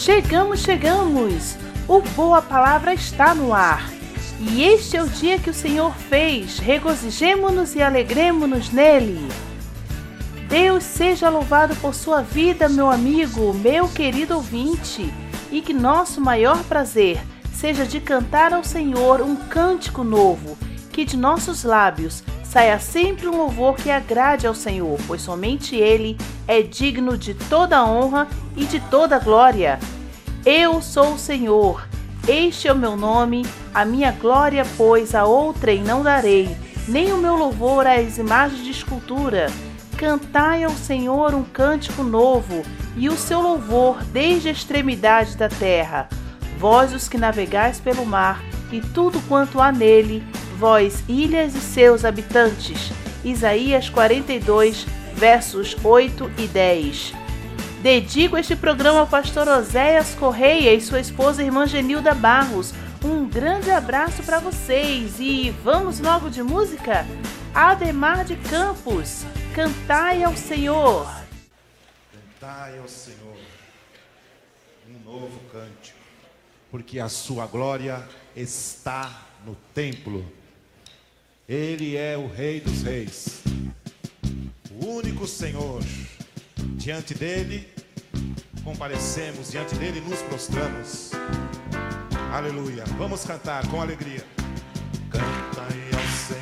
Chegamos, chegamos! O Boa Palavra está no ar. E este é o dia que o Senhor fez. Regozijemo-nos e alegremo-nos nele. Deus seja louvado por sua vida, meu amigo, meu querido ouvinte, e que nosso maior prazer seja de cantar ao Senhor um cântico novo, que de nossos lábios saia sempre um louvor que agrade ao Senhor, pois somente Ele é digno de toda honra e de toda glória. Eu sou o Senhor, este é o meu nome, a minha glória, pois, a outrem não darei, nem o meu louvor às imagens de escultura. Cantai ao Senhor um cântico novo, e o seu louvor desde a extremidade da terra. Vós os que navegais pelo mar, e tudo quanto há nele, vós, ilhas e seus habitantes. Isaías 42, versos 8 e 10. Dedico este programa ao pastor Oséias Correia e sua esposa irmã Genilda Barros. Um grande abraço para vocês e vamos logo de música? Ademar de Campos, cantai ao Senhor. Cantai ao Senhor um novo cântico, porque a sua glória está no templo. Ele é o Rei dos Reis, o único Senhor. Diante dele comparecemos, diante dele nos prostramos. Aleluia. Vamos cantar com alegria. Canta aí ao Senhor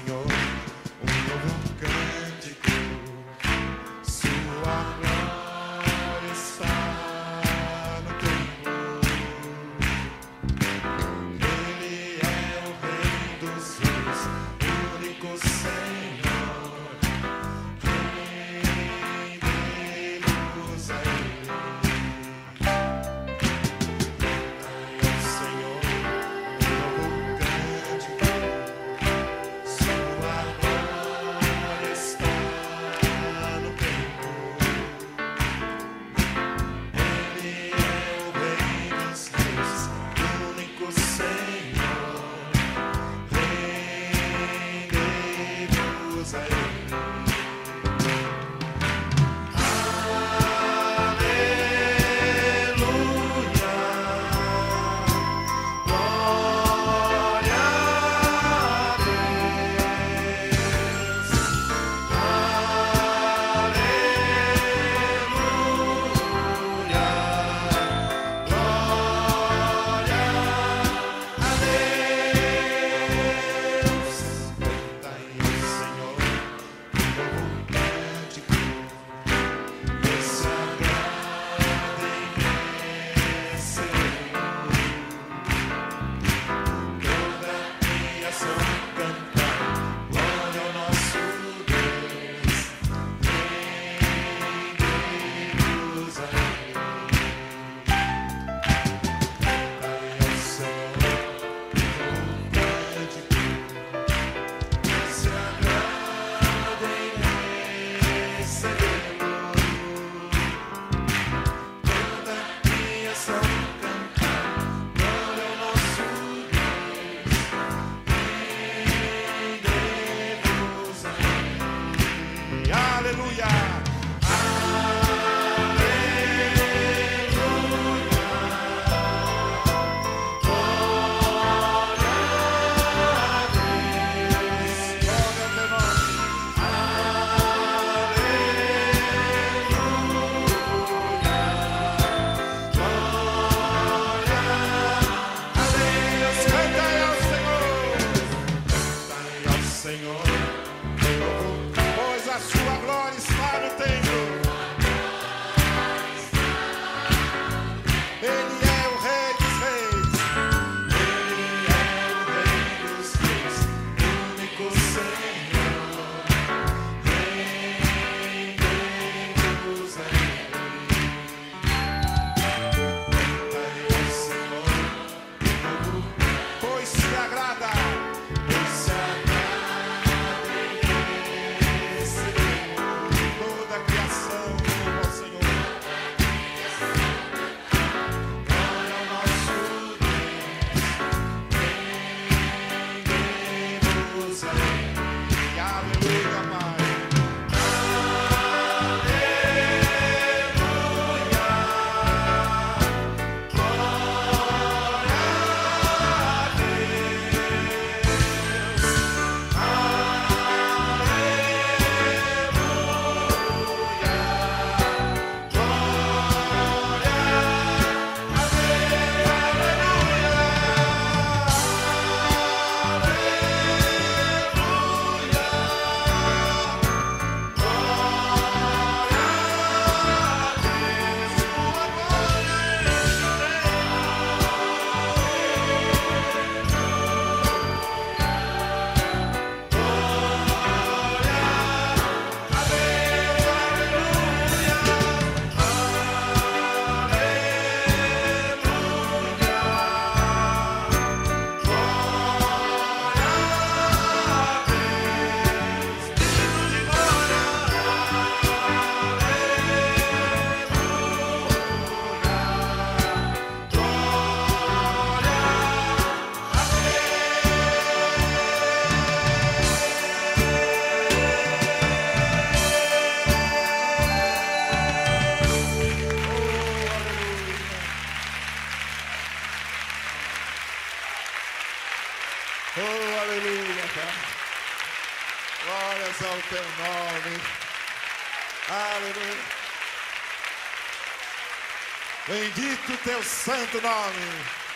teu santo nome.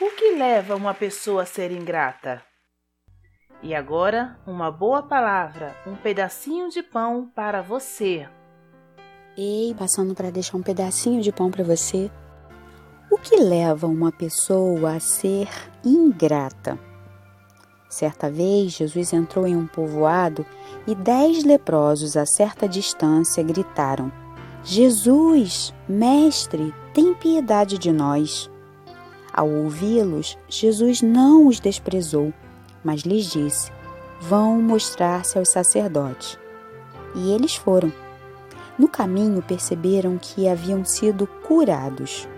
O que leva uma pessoa a ser ingrata? E agora, uma boa palavra, um pedacinho de pão para você. Ei, passando para deixar um pedacinho de pão para você. O que leva uma pessoa a ser ingrata? Certa vez, Jesus entrou em um povoado e dez leprosos a certa distância gritaram: Jesus, Mestre, tem piedade de nós. Ao ouvi-los, Jesus não os desprezou, mas lhes disse: Vão mostrar-se aos sacerdotes. E eles foram. No caminho perceberam que haviam sido curados.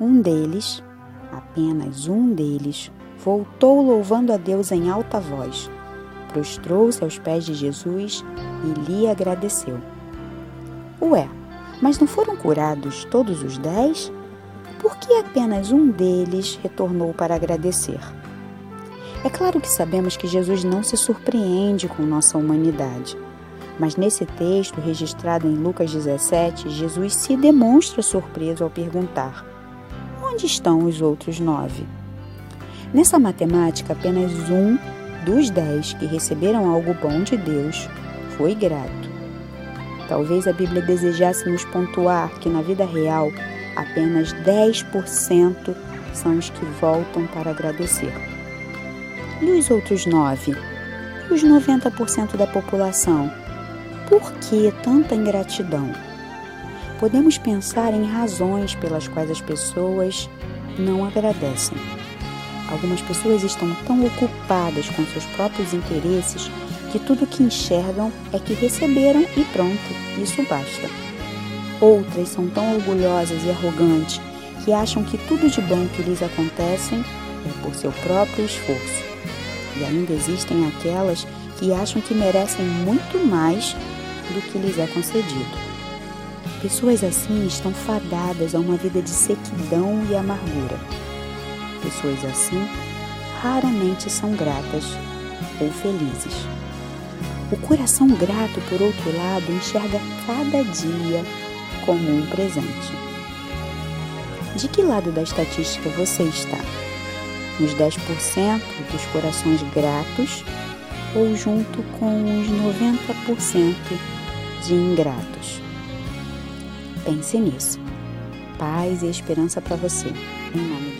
Um deles, apenas um deles, voltou louvando a Deus em alta voz, prostrou-se aos pés de Jesus e lhe agradeceu. Ué, mas não foram curados todos os dez? Por que apenas um deles retornou para agradecer? É claro que sabemos que Jesus não se surpreende com nossa humanidade. Mas nesse texto, registrado em Lucas 17, Jesus se demonstra surpreso ao perguntar: Onde estão os outros nove? Nessa matemática, apenas um dos dez que receberam algo bom de Deus foi grato. Talvez a Bíblia desejasse nos pontuar que na vida real apenas 10% são os que voltam para agradecer. E os outros nove? E os 90% da população? Por que tanta ingratidão? Podemos pensar em razões pelas quais as pessoas não agradecem. Algumas pessoas estão tão ocupadas com seus próprios interesses que tudo que enxergam é que receberam e pronto, isso basta. Outras são tão orgulhosas e arrogantes que acham que tudo de bom que lhes acontece é por seu próprio esforço. E ainda existem aquelas que acham que merecem muito mais do que lhes é concedido. Pessoas assim estão fadadas a uma vida de sequidão e amargura. Pessoas assim raramente são gratas ou felizes. O coração grato, por outro lado, enxerga cada dia como um presente. De que lado da estatística você está? Nos 10% dos corações gratos ou junto com os 90% de ingratos? Pense nisso. Paz e esperança para você, em nome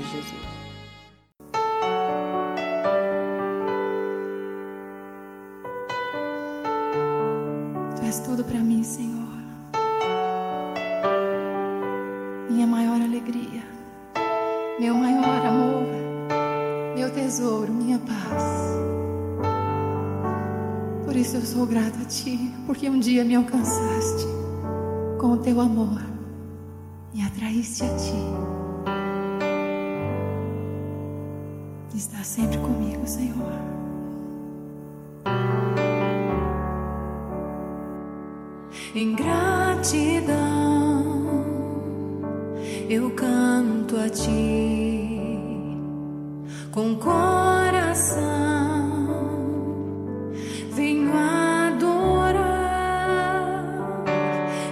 Minha maior alegria, meu maior amor, meu tesouro, minha paz. Por isso eu sou grata a Ti, porque um dia me alcançaste com o Teu amor e atraíste a Ti. Está sempre comigo, Senhor. Em gratidão ti com coração venho adorar.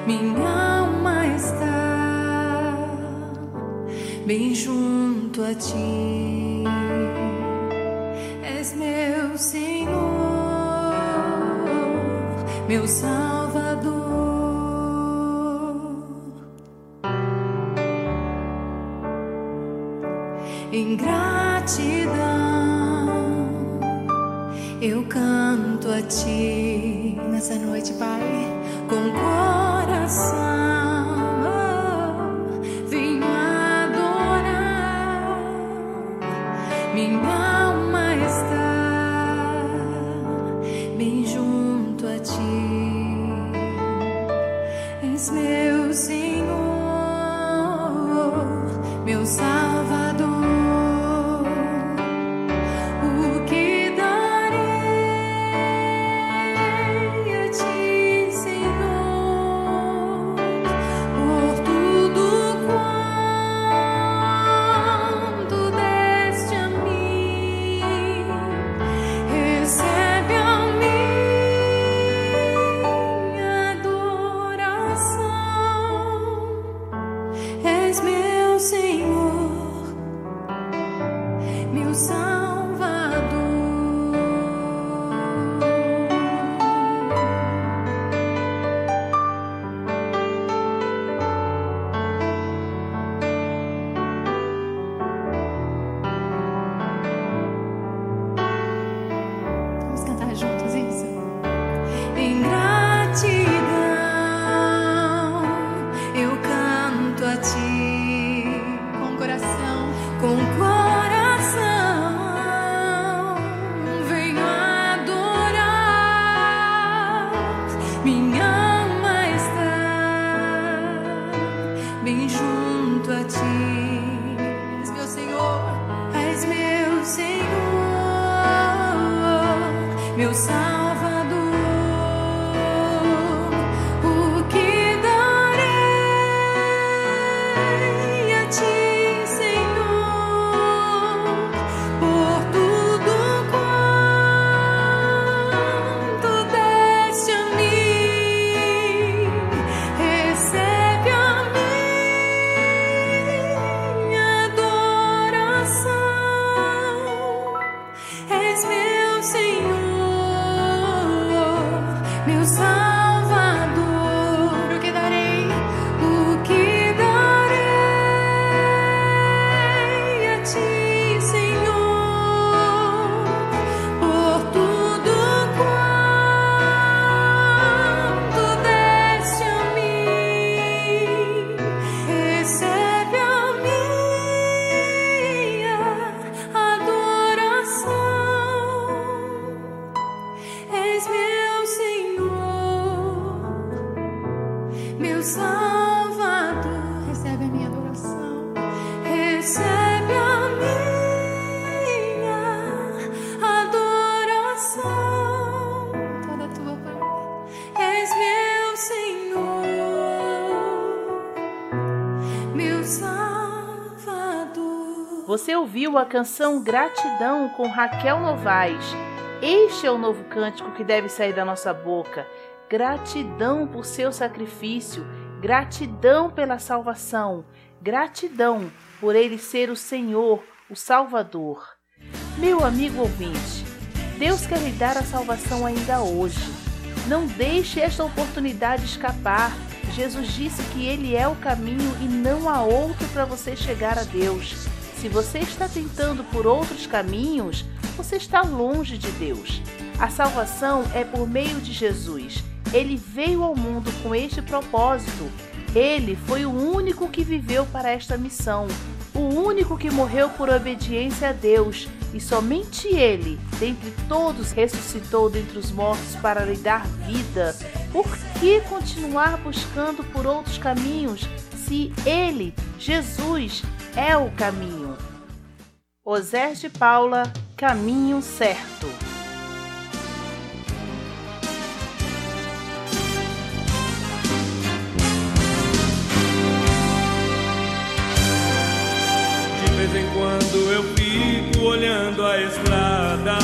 Minha alma está bem junto a ti em gratidão. Eu canto a ti nessa noite, Pai, com coração Senhor, meu sangue. Darei Você ouviu a canção Gratidão com Raquel Novaes. Este é o novo cântico que deve sair da nossa boca. Gratidão por seu sacrifício, gratidão pela salvação, gratidão por ele ser o Senhor, o Salvador. Meu amigo ouvinte, Deus quer lhe dar a salvação ainda hoje. Não deixe esta oportunidade escapar. Jesus disse que Ele é o caminho e não há outro para você chegar a Deus. Se você está tentando por outros caminhos, você está longe de Deus. A salvação é por meio de Jesus. Ele veio ao mundo com este propósito. Ele foi o único que viveu para esta missão, o único que morreu por obediência a Deus, e somente Ele, dentre todos, ressuscitou dentre os mortos para lhe dar vida. Por que continuar buscando por outros caminhos se Ele, Jesus, é o caminho? Osés de Paula, Caminho Certo. De vez em quando eu fico olhando a estrada,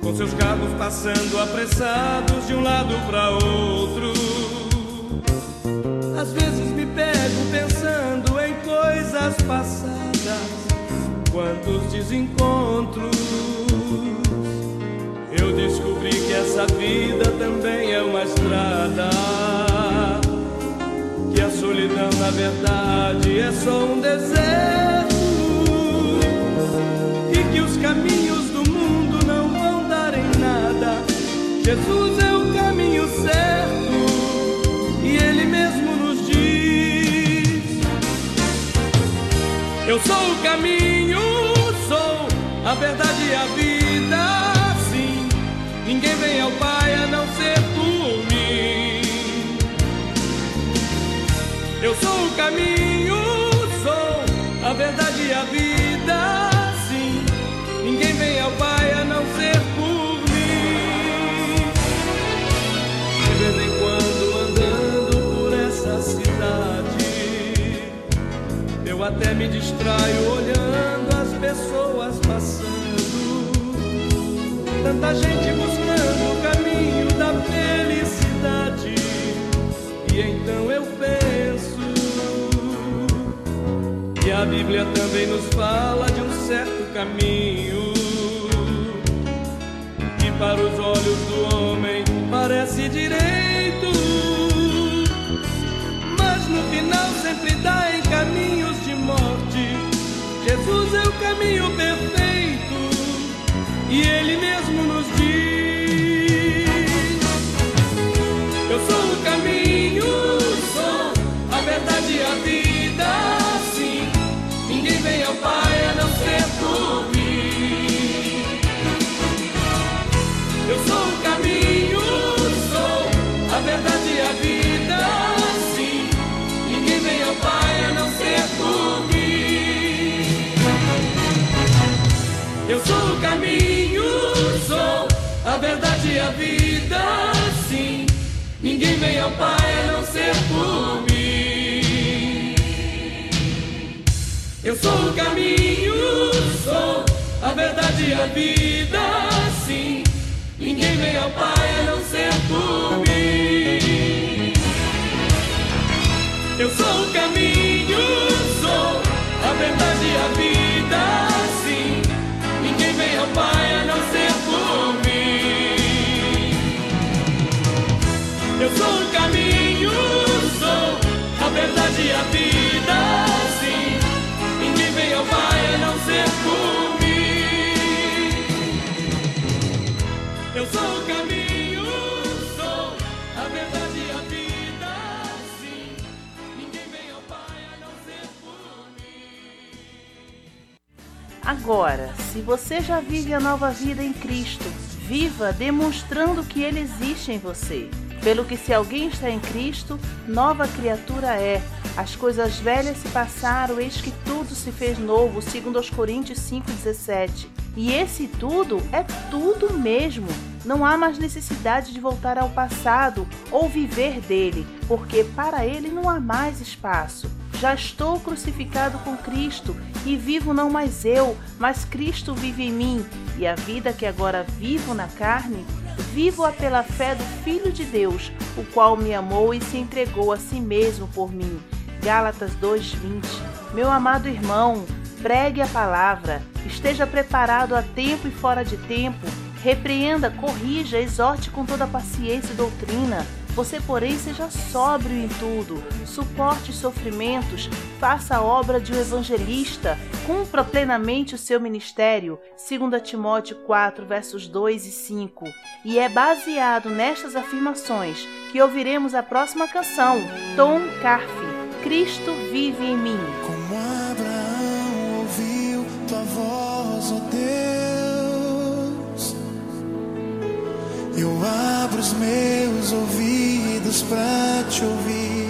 com seus carros passando apressados de um lado para outro. Às vezes me pego pensando em coisas passadas, quantos desencontros. Eu descobri que essa vida também é uma estrada que a solidão na verdade é só um deserto e que os caminhos do mundo não vão dar em nada. Jesus é o caminho certo e Ele mesmo nos diz: Eu sou o caminho, a verdade e a vida. Sim, ninguém vem ao Pai a não ser por mim. Eu sou o caminho, sou a verdade e a vida. Sim, ninguém vem ao Pai a não ser por mim. De vez em quando andando por essa cidade, eu até me distraio olhando as pessoas Tanta gente buscando o caminho da felicidade. E então eu penso que a Bíblia também nos fala de um certo caminho que para os olhos do homem parece direito, mas no final sempre dá em caminhos de morte. Jesus é o caminho perfeito e Ele mesmo nos diz. Eu sou a vida assim. Ninguém vem ao Pai a não ser por mim. Eu sou o caminho, sou a verdade a vida sim. Ninguém vem ao Pai a não ser por mim. Eu sou o caminho, sou a verdade o caminho, sou a verdade e a vida sim. Ninguém vem ao Pai a não ser por mim. Eu sou o caminho, sou a verdade e a vida sim. Ninguém vem ao Pai a não ser por mim. Agora, se você já vive a nova vida em Cristo, viva demonstrando que Ele existe em você. Pelo que, se alguém está em Cristo, nova criatura é. As coisas velhas se passaram, eis que tudo se fez novo, segundo aos Coríntios 5,17. E esse tudo é tudo mesmo. Não há mais necessidade de voltar ao passado ou viver dele, porque para ele não há mais espaço. Já estou crucificado com Cristo e vivo não mais eu, mas Cristo vive em mim. E a vida que agora vivo na carne, vivo-a pela fé do Filho de Deus, o qual me amou e se entregou a si mesmo por mim. Gálatas 2:20. Meu amado irmão, pregue a palavra, esteja preparado a tempo e fora de tempo, repreenda, corrija, exorte com toda paciência e doutrina. Você, porém, seja sóbrio em tudo, suporte os sofrimentos, faça a obra de um evangelista, cumpra plenamente o seu ministério, 2 Timóteo 4, versos 2 e 5. E é baseado nestas afirmações que ouviremos a próxima canção, Tom Carfe, Cristo vive em mim. Como Abraão ouviu tua voz, ó Deus, eu abro os meus ouvidos para te ouvir.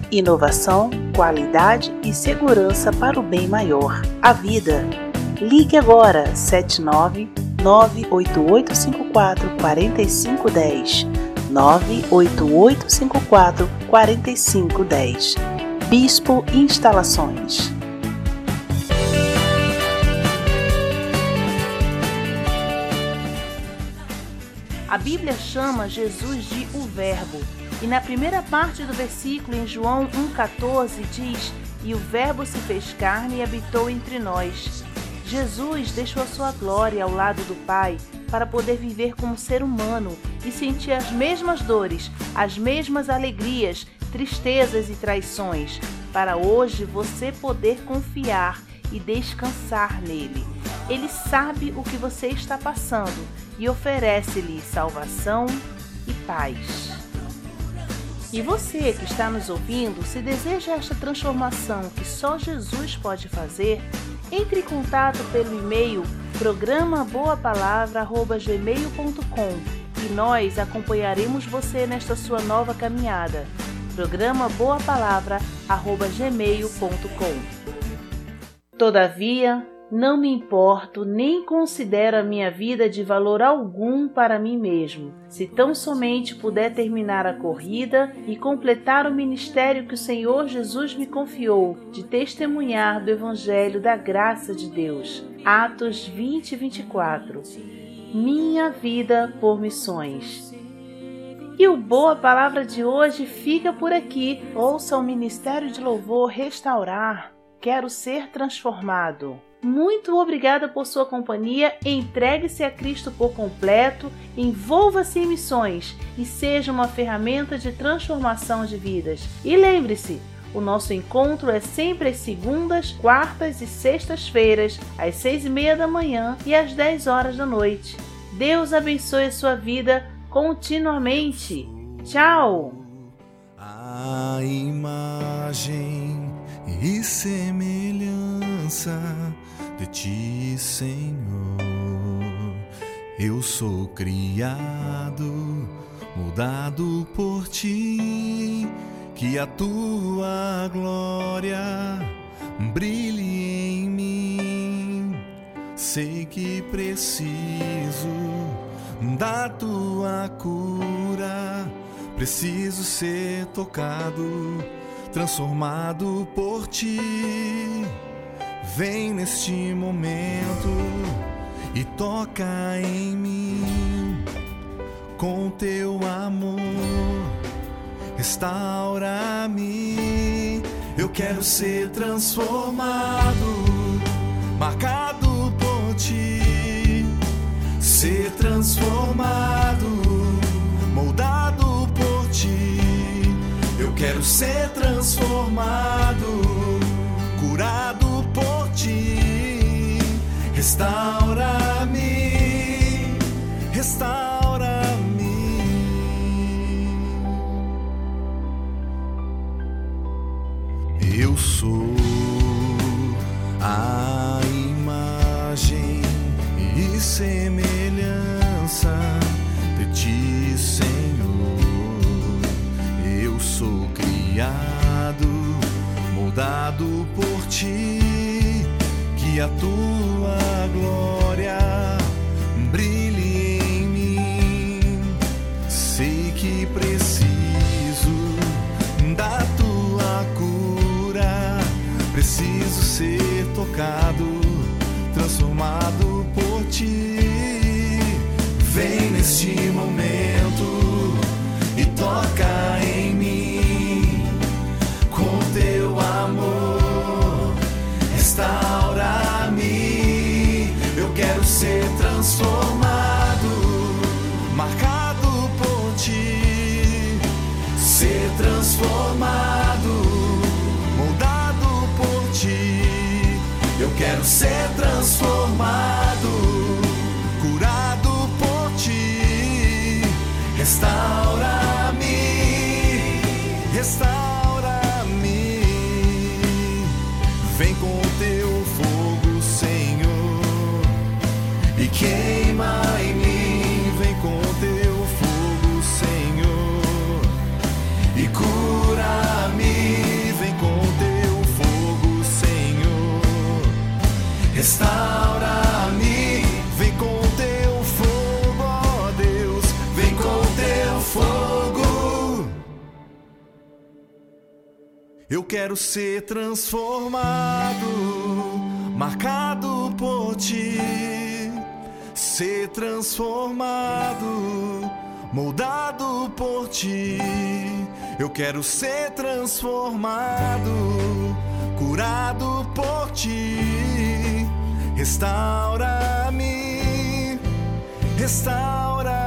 Inovação, qualidade e segurança para o bem maior, a vida. Ligue agora 79 98854 4510 98854 4510 Bispo Instalações. A Bíblia chama Jesus de o Verbo e na primeira parte do versículo, em João 1,14, diz: E o Verbo se fez carne e habitou entre nós. Jesus deixou a sua glória ao lado do Pai para poder viver como ser humano e sentir as mesmas dores, as mesmas alegrias, tristezas e traições, para hoje você poder confiar e descansar nele. Ele sabe o que você está passando e oferece-lhe salvação e paz. E você que está nos ouvindo, se deseja esta transformação que só Jesus pode fazer, entre em contato pelo e-mail programaboapalavra@gmail.com e nós acompanharemos você nesta sua nova caminhada. Programa Boa Palavra@gmail.com. Todavia, não me importo nem considero a minha vida de valor algum para mim mesmo, se tão somente puder terminar a corrida e completar o ministério que o Senhor Jesus me confiou de testemunhar do Evangelho da graça de Deus. Atos 20 e 24. Minha vida por missões. E o Boa Palavra de hoje fica por aqui. Ouça o Ministério de Louvor restaurar. Quero ser transformado. Muito obrigada por sua companhia. Entregue-se a Cristo por completo, envolva-se em missões e seja uma ferramenta de transformação de vidas. E lembre-se, o nosso encontro é sempre às segundas, quartas e sextas-feiras, às seis e meia da manhã e às dez horas da noite. Deus abençoe a sua vida continuamente. Tchau! A imagem e semelhança de ti, Senhor. Eu sou criado, mudado por ti, que a tua glória brilhe em mim. Sei que preciso da tua cura, preciso ser tocado, transformado por ti Vem neste momento e toca em mim com teu amor. Restaura-me, eu quero ser transformado, marcado por ti, ser transformado, moldado por ti. Eu quero ser transformado, curado ti. Restaura-me, restaura-me. Eu sou a imagem e semelhança de ti, Senhor. Eu sou criado, moldado por ti, a tua glória brilhe em mim. Sei que preciso da tua cura, preciso ser tocado, transformado por ti. Vem neste momento quero ser transformado, marcado por ti, ser transformado, moldado por ti. Eu quero ser transformado, curado por ti. Restaura-me, restaura